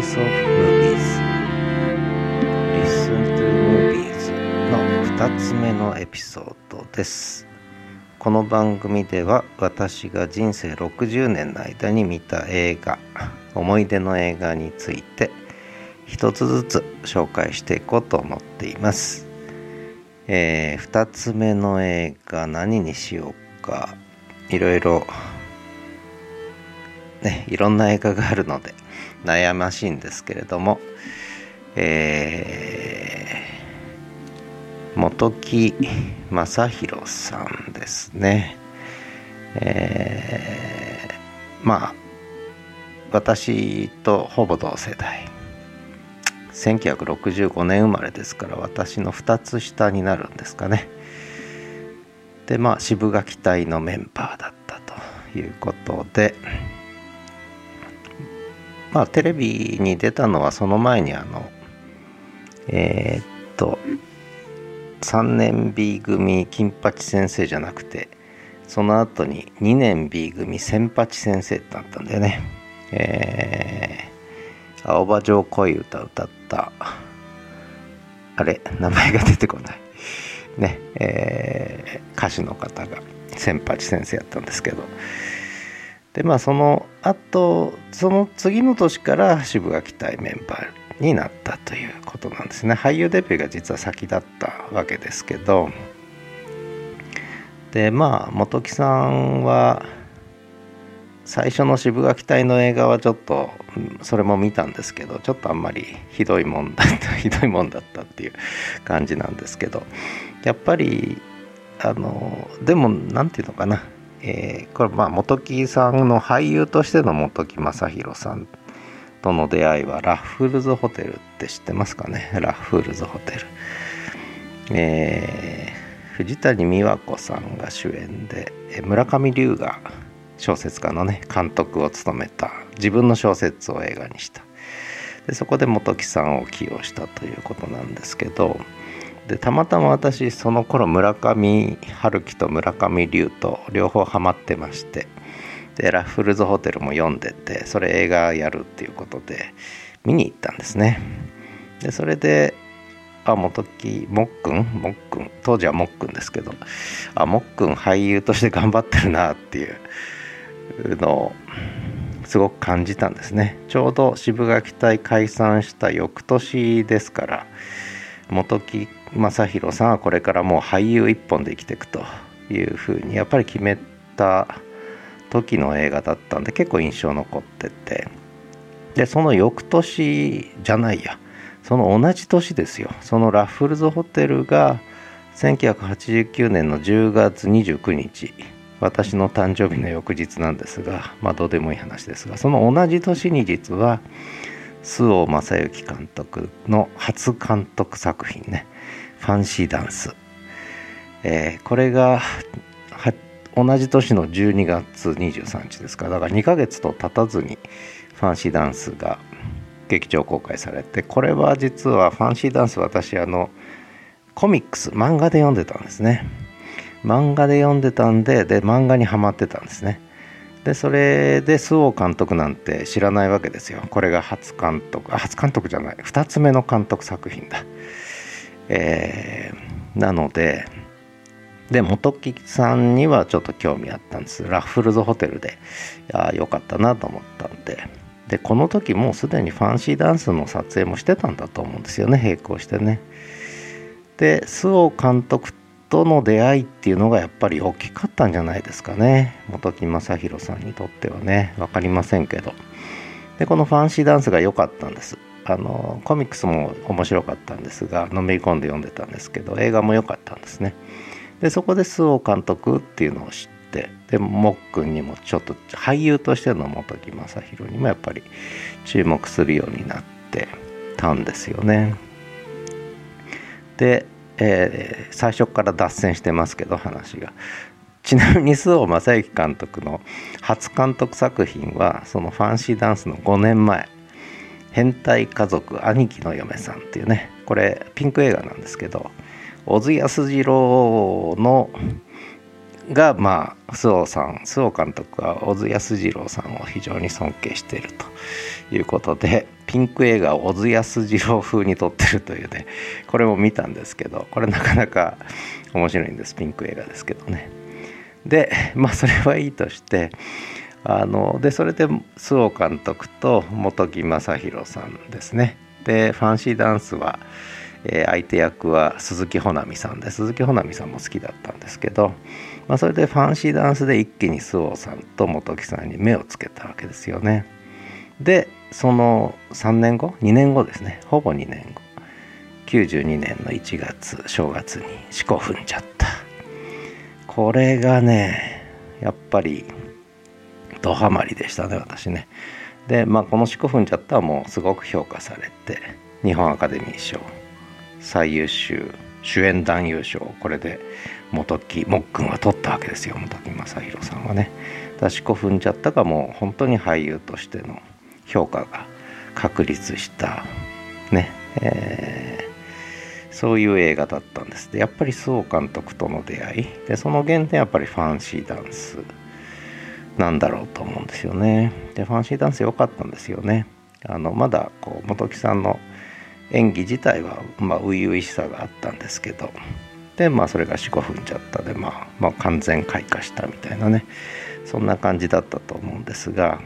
Voice of Movies. Listen to Movies. の2つ目のエピソードです。この番組では私が人生60年の間に見た映画思い出の映画について一つずつ紹介していこうと思っています。えー、2つ目の映画何にしようか。いろいろねいろんな映画があるので悩ましいんですけれどもえー、本木正弘さんですね。えー、まあ私とほぼ同世代。1965年生まれですから私の2つ下になるんですかね。でまあ渋垣隊のメンバーだったということでまあテレビに出たのはその前にあのえー、っと3年 B 組金八先生じゃなくてその後に2年 B 組千八先生ってなったんだよね。えー、青葉城恋歌歌ったあれ名前が出てこない。ねえー、歌手の方が千八先生やったんですけど。でまあその後その次の年から渋垣隊メンバーになったということなんですね。俳優デビューが実は先だったわけですけど。でまあ本木さんは最初の渋垣隊の映画はちょっとそれも見たんですけどちょっとあんまりひどいもんだった ひどいもんだったっていう感じなんですけど。やっぱりあのでも何て言うのかな。えー、これまあ本木さんの俳優としての本木正弘さんとの出会いはラッフルズホテルって知ってますかね？ラッフルズホテル。えー、藤谷美和子さんが主演で村上龍が小説家のね監督を務めた自分の小説を映画にした。でそこで本木さんを起用したということなんですけどでたまたま私その頃村上春樹と村上龍と両方ハマってましてでラッフルズホテルも読んでてそれ映画やるっていうことで見に行ったんですね。でそれであ元木もっくん？もっくん？当時はもっくんですけどあもっくん俳優として頑張ってるなっていうのをすごく感じたんですね。ちょうど渋垣隊解散した翌年ですから本木正弘さんはこれからもう俳優一本で生きていくというふうにやっぱり決めた時の映画だったんで結構印象残ってて。でその翌年じゃないや。その同じ年ですよ。そのラッフルズホテルが1989年の10月29日。私の誕生日の翌日なんですがまあどうでもいい話ですが。その同じ年に実は周防正幸監督の初監督作品ね。ファンシーダンス、えー、これが同じ年の12月23日ですか。らだから2ヶ月と経たずにファンシーダンスが劇場公開されてこれは実はファンシーダンス私あのコミックス漫画で読んでたんですね。漫画で読んでたんでで漫画にはまってたんですね。でそれで周防監督なんて知らないわけですよ。これが初監督あ初監督じゃない。2つ目の監督作品だ。えー、なのでで本木さんにはちょっと興味あったんです。ラッフルズホテルであ良かったなと思ったんで。でこの時もうすでにファンシーダンスの撮影もしてたんだと思うんですよね。並行してね。で周防監督との出会いっていうのがやっぱり大きかったんじゃないですかね。本木正弘さんにとってはね。分かりませんけど。でこのファンシーダンスが良かったんです。あのコミックスも面白かったんですがのめり込んで読んでたんですけど映画も良かったんですね。でそこで周防監督っていうのを知ってでもっくんにもちょっと俳優としての本木正弘にもやっぱり注目するようになってたんですよね。でえー、最初から脱線してますけど話が。ちなみに周防正幸監督の初監督作品はそのファンシーダンスの5年前「変態家族兄貴の嫁さん」っていうねこれピンク映画なんですけど小津安二郎のがまあ周防さん周防監督は小津安二郎さんを非常に尊敬しているということでピンク映画を小津安二郎風に撮ってるというねこれも見たんですけどこれなかなか面白いんですピンク映画ですけどね。でまあそれはいいとしてあのでそれで周防監督と本木正弘さんですね。でファンシーダンスは、えー、相手役は鈴木保奈美さんで鈴木保奈美さんも好きだったんですけど、まあ、それでファンシーダンスで一気に周防さんと本木さんに目をつけたわけですよね。でその3年後2年後ですね。ほぼ2年後。92年の1月正月に四股踏んじゃった。これがねやっぱりドハマりでしたね私ね。でまあこの「四股踏んじゃった」はもうすごく評価されて日本アカデミー賞最優秀主演男優賞これで本木もっくんは取ったわけですよ本木正弘さんはね。だ四股踏んじゃったがもう本当に俳優としての評価が確立したね、えー、そういう映画だったんです。でやっぱり周防監督との出会い。でその原点やっぱりファンシーダンスなんだろうと思うんですよね。でファンシーダンス良かったんですよね。あのまだこう本木さんの演技自体はまあ初々しさがあったんですけど。でまあそれが45分ちゃったで、まあ、まあ完全開花したみたいなね。そんな感じだったと思うんですが。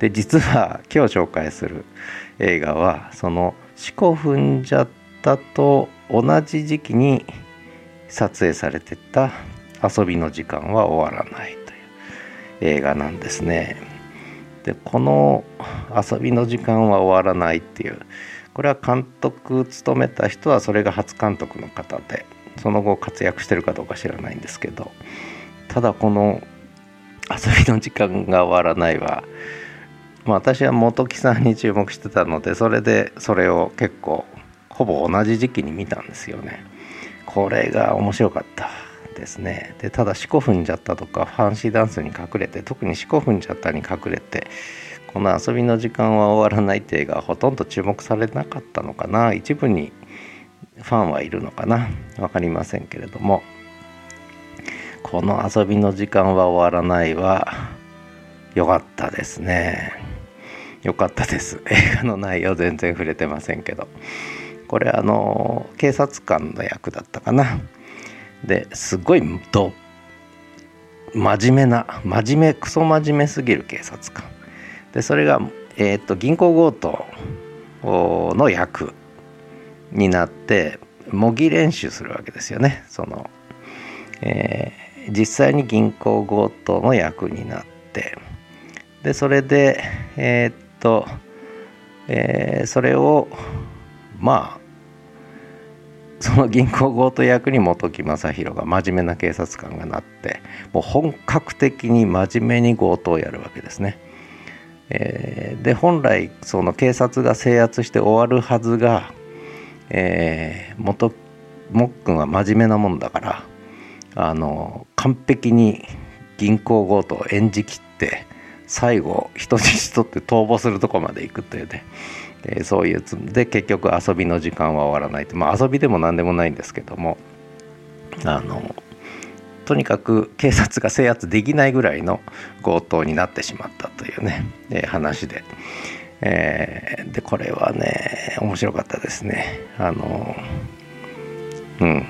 で実は今日紹介する映画はその「四股踏んじゃった」と同じ時期に撮影されてた「遊びの時間は終わらない」映画なんですね。でこの「遊びの時間は終わらない」っていうこれは監督務めた人はそれが初監督の方でその後活躍してるかどうか知らないんですけどただこの「遊びの時間が終わらないは」まあ、私は本木さんに注目してたのでそれでそれを結構ほぼ同じ時期に見たんですよね。これが面白かったですね。でただ四股踏んじゃったとかファンシーダンスに隠れて特に四股踏んじゃったに隠れてこの遊びの時間は終わらないって映画はほとんど注目されなかったのかな。一部にファンはいるのかな。分かりませんけれども。この遊びの時間は終わらないは良かったですね。良かったです。映画の内容全然触れてませんけど。これあの警察官の役だったかな。ですごいと真面目な真面目クソ真面目すぎる警察官。でそれが、えーと、銀行強盗の役になって模擬練習するわけですよね。その、えー、実際に銀行強盗の役になって。でそれでえー、と、えー、それをまあその銀行強盗役に本木正弘が真面目な警察官がなってもう本格的に真面目に強盗をやるわけですね。えー、で本来その警察が制圧して終わるはずが、えー、元もっくんは真面目なもんだからあの完璧に銀行強盗を演じきって最後人質取って逃亡するとこまで行くというね、えー、そういうつで結局遊びの時間は終わらないと。まあ遊びでも何でもないんですけども。あのとにかく警察が制圧できないぐらいの強盗になってしまったというね、えー、話で、えー、でこれはね面白かったですね。あのうん。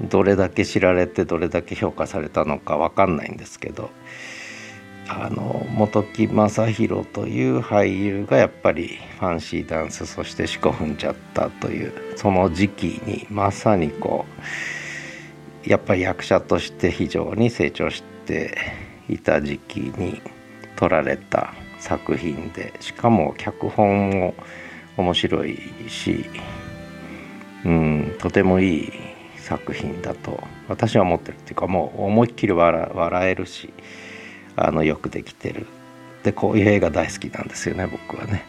どれだけ知られてどれだけ評価されたのか分かんないんですけど。あの本木正弘という俳優がやっぱりファンシーダンスそして四股踏んじゃったというその時期にまさにこうやっぱり役者として非常に成長していた時期に撮られた作品でしかも脚本も面白いし、うん、とてもいい作品だと私は思ってるっていうかもう思いっきり笑えるし。あのよくできてる。でこういう映画大好きなんですよね僕はね。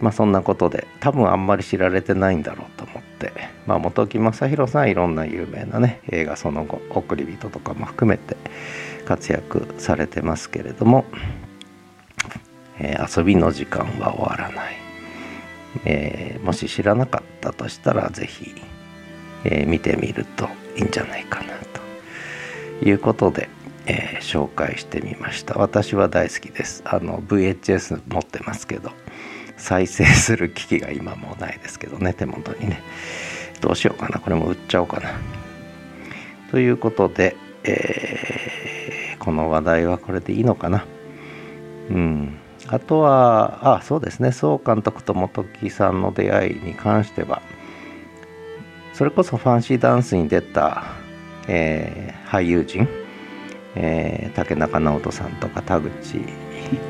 まあそんなことで多分あんまり知られてないんだろうと思って。まあ本木正弘さんいろんな有名なね映画その後「送り人」とかも含めて活躍されてますけれども、えー、遊びの時間は終わらない、えー、もし知らなかったとしたら是非、えー、見てみるといいんじゃないかなと。いうことでえー、紹介してみました。私は大好きです。あの VHS 持ってますけど再生する機器が今もうないですけどね手元にね。どうしようかな。これも売っちゃおうかな。ということで、えー、この話題はこれでいいのかな。うん。あとはあそうですね。総監督と本木さんの出会いに関してはそれこそファンシーダンスに出た、えー、俳優陣、えー、竹中直人さんとか田口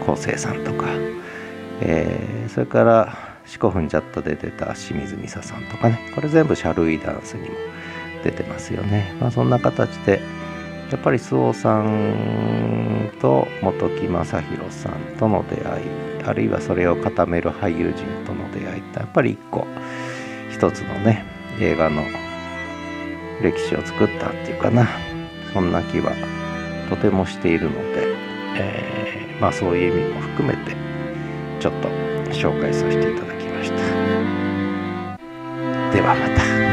康生さんとか、えー、それから「四股踏んじゃった」で出た清水美沙さんとかねこれ全部シャルイダンスにも出てますよね。まあ、そんな形でやっぱり周防さんと本木正弘さんとの出会いあるいはそれを固める俳優陣との出会いってやっぱり一個一つのね映画の歴史を作ったっていうかなそんな気はとてもしているので、えー、まあそういう意味も含めてちょっと紹介させていただきましたではまた。